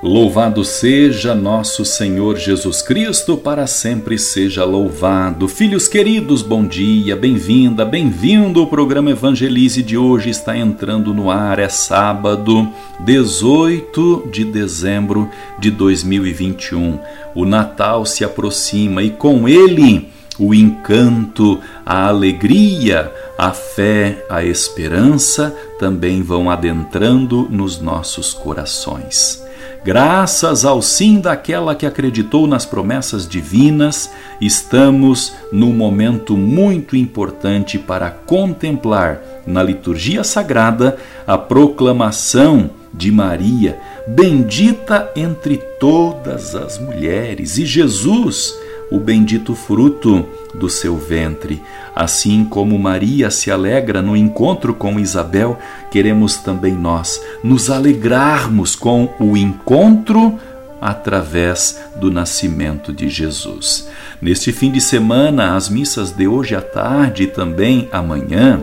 Louvado seja nosso Senhor Jesus Cristo, para sempre seja louvado. Filhos queridos, bom dia, bem-vinda, bem-vindo. O programa Evangelize de hoje está entrando no ar, é sábado, 18 de dezembro de 2021. O Natal se aproxima e com ele o encanto, a alegria, a fé, a esperança também vão adentrando nos nossos corações. Graças ao sim daquela que acreditou nas promessas divinas, estamos num momento muito importante para contemplar na liturgia sagrada a proclamação de Maria, bendita entre todas as mulheres, e Jesus o bendito fruto do seu ventre. Assim como Maria se alegra no encontro com Isabel, queremos também nós nos alegrarmos com o encontro através do nascimento de Jesus. Neste fim de semana, as missas de hoje à tarde e também amanhã,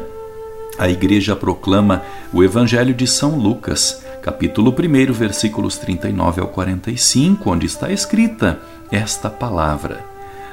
a igreja proclama o Evangelho de São Lucas, capítulo 1, versículos 39 ao 45, onde está escrita esta palavra.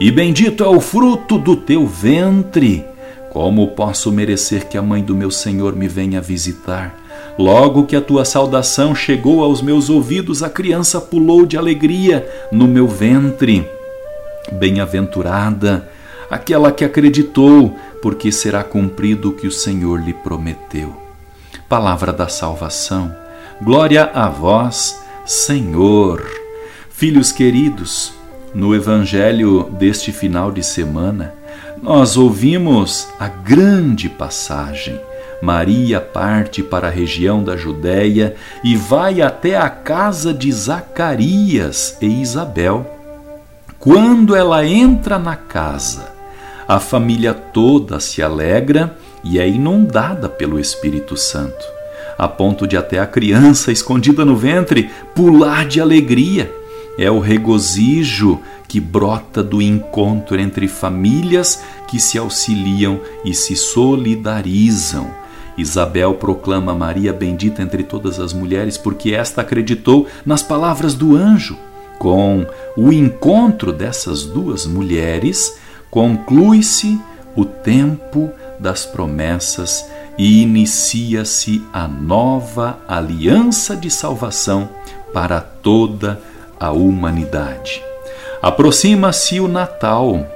e bendito é o fruto do teu ventre. Como posso merecer que a mãe do meu Senhor me venha visitar? Logo que a tua saudação chegou aos meus ouvidos, a criança pulou de alegria no meu ventre. Bem-aventurada aquela que acreditou, porque será cumprido o que o Senhor lhe prometeu. Palavra da salvação. Glória a vós, Senhor. Filhos queridos, no evangelho deste final de semana, nós ouvimos a grande passagem. Maria parte para a região da Judéia e vai até a casa de Zacarias e Isabel. Quando ela entra na casa, a família toda se alegra e é inundada pelo Espírito Santo, a ponto de até a criança escondida no ventre pular de alegria é o regozijo que brota do encontro entre famílias que se auxiliam e se solidarizam. Isabel proclama Maria bendita entre todas as mulheres porque esta acreditou nas palavras do anjo. Com o encontro dessas duas mulheres, conclui-se o tempo das promessas e inicia-se a nova aliança de salvação para toda a a humanidade. Aproxima-se o Natal.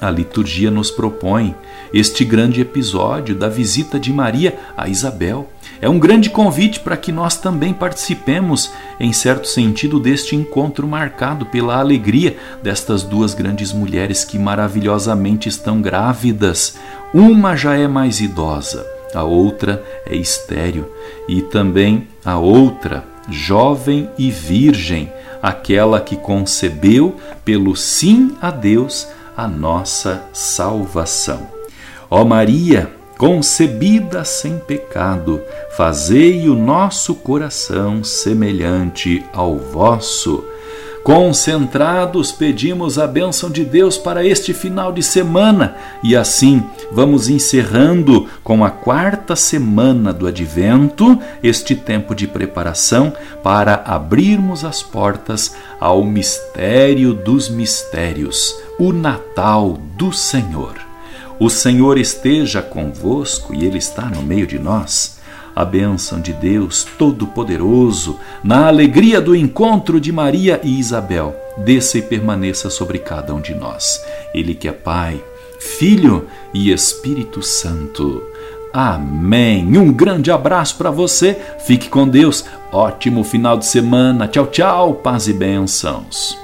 A liturgia nos propõe este grande episódio da visita de Maria a Isabel. É um grande convite para que nós também participemos, em certo sentido, deste encontro marcado pela alegria destas duas grandes mulheres que maravilhosamente estão grávidas. Uma já é mais idosa, a outra é estéril, e também a outra, jovem e virgem, aquela que concebeu pelo sim a Deus a nossa salvação. Ó Maria, concebida sem pecado, fazei o nosso coração semelhante ao vosso Concentrados, pedimos a bênção de Deus para este final de semana e assim vamos encerrando com a quarta semana do Advento este tempo de preparação para abrirmos as portas ao mistério dos mistérios, o Natal do Senhor. O Senhor esteja convosco e Ele está no meio de nós a bênção de Deus Todo-Poderoso, na alegria do encontro de Maria e Isabel, desça e permaneça sobre cada um de nós. Ele que é Pai, Filho e Espírito Santo. Amém. Um grande abraço para você. Fique com Deus. Ótimo final de semana. Tchau, tchau. Paz e bênçãos.